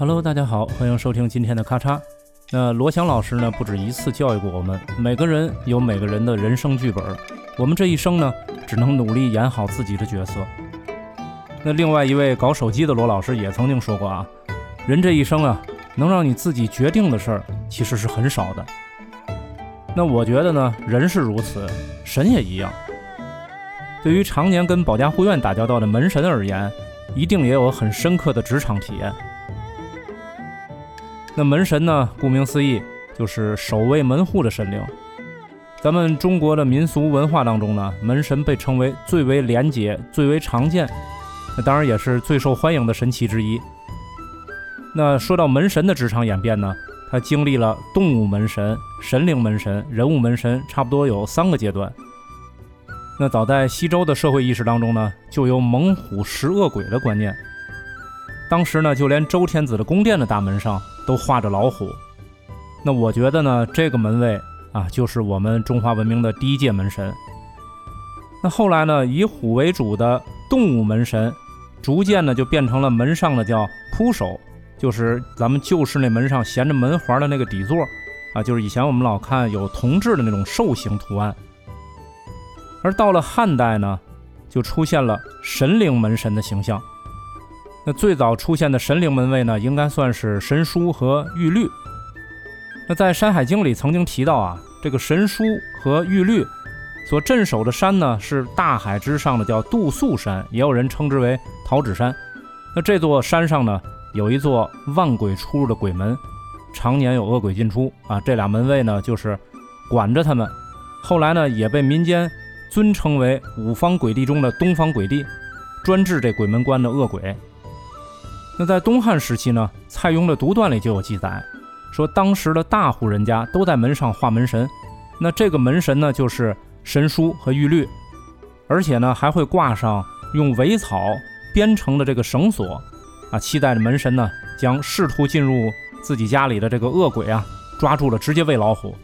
Hello，大家好，欢迎收听今天的咔嚓。那罗翔老师呢，不止一次教育过我们，每个人有每个人的人生剧本，我们这一生呢，只能努力演好自己的角色。那另外一位搞手机的罗老师也曾经说过啊，人这一生啊，能让你自己决定的事儿其实是很少的。那我觉得呢，人是如此，神也一样。对于常年跟保家护院打交道的门神而言，一定也有很深刻的职场体验。那门神呢，顾名思义，就是守卫门户的神灵。咱们中国的民俗文化当中呢，门神被称为最为廉洁、最为常见，那当然也是最受欢迎的神奇之一。那说到门神的职场演变呢，它经历了动物门神、神灵门神、人物门神，差不多有三个阶段。那早在西周的社会意识当中呢，就有猛虎食恶鬼的观念。当时呢，就连周天子的宫殿的大门上都画着老虎。那我觉得呢，这个门卫啊，就是我们中华文明的第一届门神。那后来呢，以虎为主的动物门神，逐渐呢就变成了门上的叫扑首，就是咱们旧式那门上衔着门环的那个底座啊，就是以前我们老看有铜制的那种兽形图案。而到了汉代呢，就出现了神灵门神的形象。那最早出现的神灵门卫呢，应该算是神书和玉律。那在《山海经》里曾经提到啊，这个神书和玉律所镇守的山呢，是大海之上的叫杜素山，也有人称之为桃纸山。那这座山上呢，有一座万鬼出入的鬼门，常年有恶鬼进出啊。这俩门卫呢，就是管着他们。后来呢，也被民间尊称为五方鬼帝中的东方鬼帝，专治这鬼门关的恶鬼。那在东汉时期呢，蔡邕的独断里就有记载，说当时的大户人家都在门上画门神，那这个门神呢，就是神书和玉律，而且呢还会挂上用苇草编成的这个绳索，啊，期待着门神呢将试图进入自己家里的这个恶鬼啊抓住了，直接喂老虎。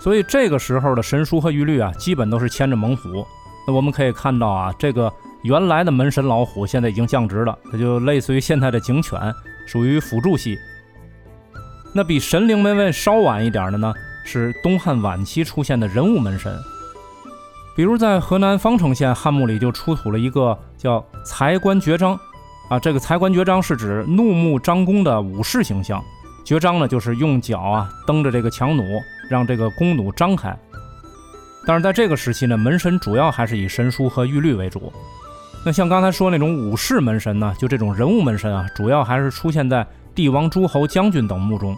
所以这个时候的神书和玉律啊，基本都是牵着猛虎。那我们可以看到啊，这个原来的门神老虎现在已经降职了，它就类似于现在的警犬，属于辅助系。那比神灵门卫稍晚一点的呢，是东汉晚期出现的人物门神。比如在河南方城县汉墓里就出土了一个叫财官爵章，啊，这个财官爵章是指怒目张弓的武士形象。绝章呢，就是用脚啊蹬着这个强弩，让这个弓弩张开。但是在这个时期呢，门神主要还是以神书和玉律为主。那像刚才说那种武士门神呢，就这种人物门神啊，主要还是出现在帝王、诸侯、将军等墓中。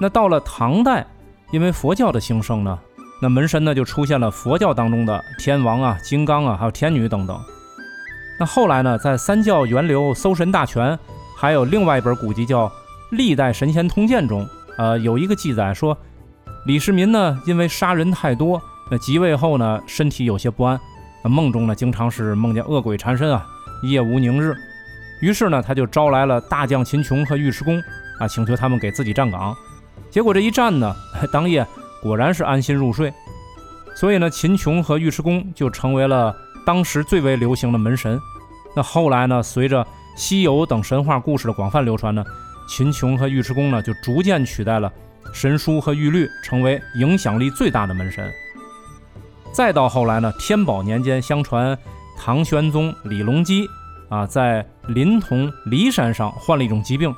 那到了唐代，因为佛教的兴盛呢，那门神呢就出现了佛教当中的天王啊、金刚啊，还有天女等等。那后来呢，在三教源流搜神大全，还有另外一本古籍叫。历代神仙通鉴中，呃，有一个记载说，李世民呢，因为杀人太多，那即位后呢，身体有些不安，那梦中呢，经常是梦见恶鬼缠身啊，夜无宁日。于是呢，他就招来了大将秦琼和尉迟恭啊，请求他们给自己站岗。结果这一站呢，当夜果然是安心入睡。所以呢，秦琼和尉迟恭就成为了当时最为流行的门神。那后来呢，随着西游等神话故事的广泛流传呢。秦琼和尉迟恭呢，就逐渐取代了神书和玉律，成为影响力最大的门神。再到后来呢，天宝年间，相传唐玄宗李隆基啊，在临潼骊山上患了一种疾病，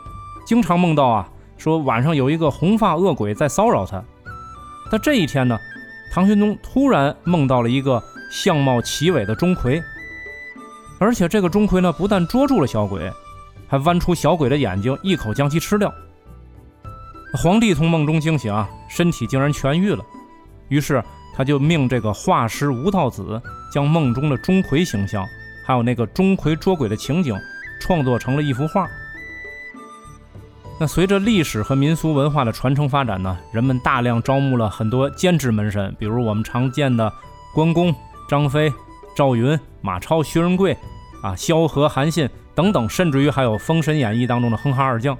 经常梦到啊，说晚上有一个红发恶鬼在骚扰他。但这一天呢，唐玄宗突然梦到了一个相貌奇伟的钟馗，而且这个钟馗呢，不但捉住了小鬼。还剜出小鬼的眼睛，一口将其吃掉。皇帝从梦中惊醒啊，身体竟然痊愈了。于是他就命这个画师吴道子将梦中的钟馗形象，还有那个钟馗捉鬼的情景，创作成了一幅画。那随着历史和民俗文化的传承发展呢，人们大量招募了很多兼职门神，比如我们常见的关公、张飞、赵云、马超、薛仁贵啊，萧何、韩信。等等，甚至于还有《封神演义》当中的哼哈二将。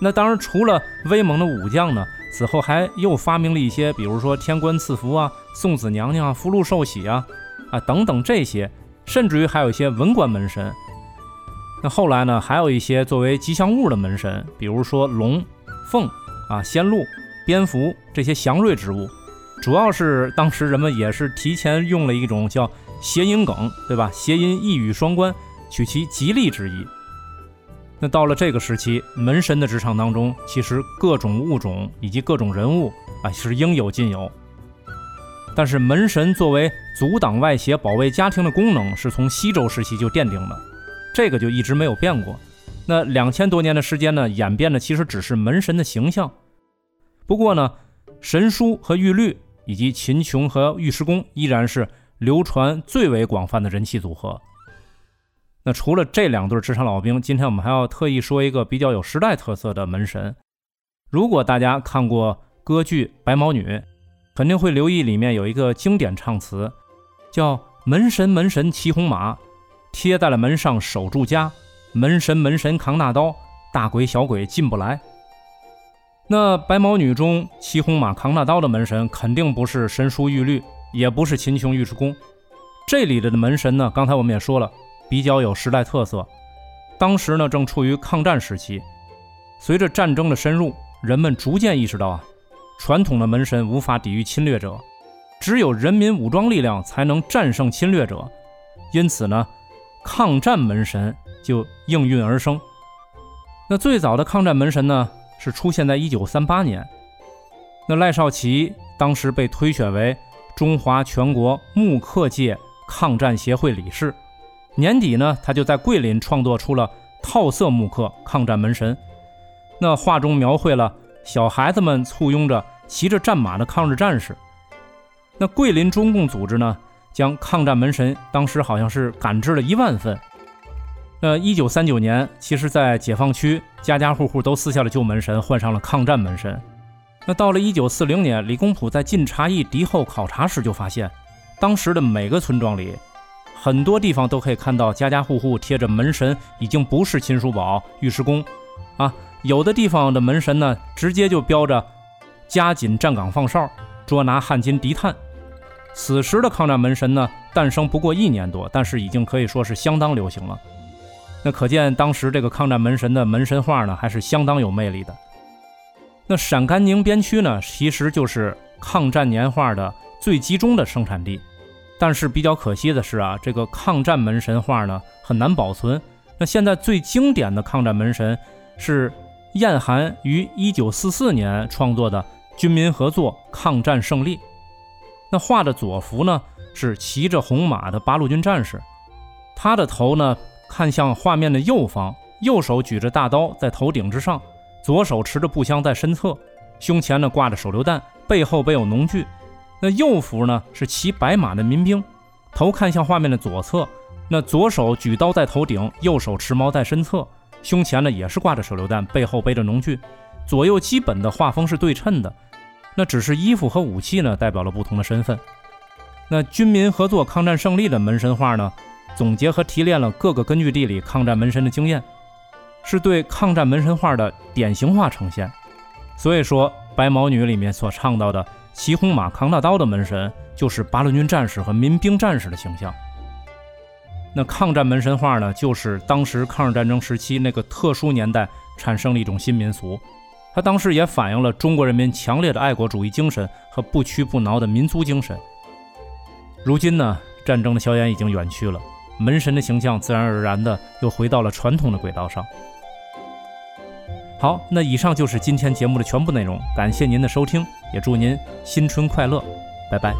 那当然，除了威猛的武将呢，此后还又发明了一些，比如说天官赐福啊、送子娘娘啊、福禄寿喜啊啊等等这些，甚至于还有一些文官门神。那后来呢，还有一些作为吉祥物的门神，比如说龙、凤啊、仙鹿、蝙蝠这些祥瑞之物，主要是当时人们也是提前用了一种叫谐音梗，对吧？谐音一语双关，取其吉利之意。那到了这个时期，门神的职场当中，其实各种物种以及各种人物啊是应有尽有。但是门神作为阻挡外邪、保卫家庭的功能，是从西周时期就奠定的。这个就一直没有变过。那两千多年的时间呢，演变的其实只是门神的形象。不过呢，神书和玉律以及秦琼和尉迟恭依然是流传最为广泛的人气组合。那除了这两对职场老兵，今天我们还要特意说一个比较有时代特色的门神。如果大家看过歌剧《白毛女》，肯定会留意里面有一个经典唱词，叫“门神门神骑红马”。贴在了门上守住家，门神门神扛大刀，大鬼小鬼进不来。那白毛女中骑红马扛大刀的门神，肯定不是神书玉律，也不是秦琼尉迟恭。这里的门神呢，刚才我们也说了，比较有时代特色。当时呢，正处于抗战时期，随着战争的深入，人们逐渐意识到啊，传统的门神无法抵御侵略者，只有人民武装力量才能战胜侵略者。因此呢。抗战门神就应运而生。那最早的抗战门神呢，是出现在一九三八年。那赖少奇当时被推选为中华全国木刻界抗战协会理事。年底呢，他就在桂林创作出了套色木刻抗战门神。那画中描绘了小孩子们簇拥着骑着战马的抗日战士。那桂林中共组织呢？将抗战门神当时好像是赶制了一万份。呃，一九三九年，其实，在解放区，家家户户都撕下了旧门神，换上了抗战门神。那到了一九四零年，李公朴在晋察冀敌后考察时，就发现，当时的每个村庄里，很多地方都可以看到家家户户贴着门神，已经不是秦叔宝、尉迟恭啊，有的地方的门神呢，直接就标着“加紧站岗放哨，捉拿汉奸敌探”。此时的抗战门神呢，诞生不过一年多，但是已经可以说是相当流行了。那可见当时这个抗战门神的门神画呢，还是相当有魅力的。那陕甘宁边区呢，其实就是抗战年画的最集中的生产地。但是比较可惜的是啊，这个抗战门神画呢很难保存。那现在最经典的抗战门神是燕寒于1944年创作的《军民合作抗战胜利》。那画的左幅呢，是骑着红马的八路军战士，他的头呢看向画面的右方，右手举着大刀在头顶之上，左手持着步枪在身侧，胸前呢挂着手榴弹，背后背有农具。那右幅呢是骑白马的民兵，头看向画面的左侧，那左手举刀在头顶，右手持矛在身侧，胸前呢也是挂着手榴弹，背后背着农具，左右基本的画风是对称的。那只是衣服和武器呢，代表了不同的身份。那军民合作抗战胜利的门神画呢，总结和提炼了各个根据地里抗战门神的经验，是对抗战门神画的典型化呈现。所以说，《白毛女》里面所倡导的骑红马扛大刀的门神，就是八路军战士和民兵战士的形象。那抗战门神画呢，就是当时抗日战争时期那个特殊年代产生的一种新民俗。它当时也反映了中国人民强烈的爱国主义精神和不屈不挠的民族精神。如今呢，战争的硝烟已经远去了，门神的形象自然而然的又回到了传统的轨道上。好，那以上就是今天节目的全部内容，感谢您的收听，也祝您新春快乐，拜拜。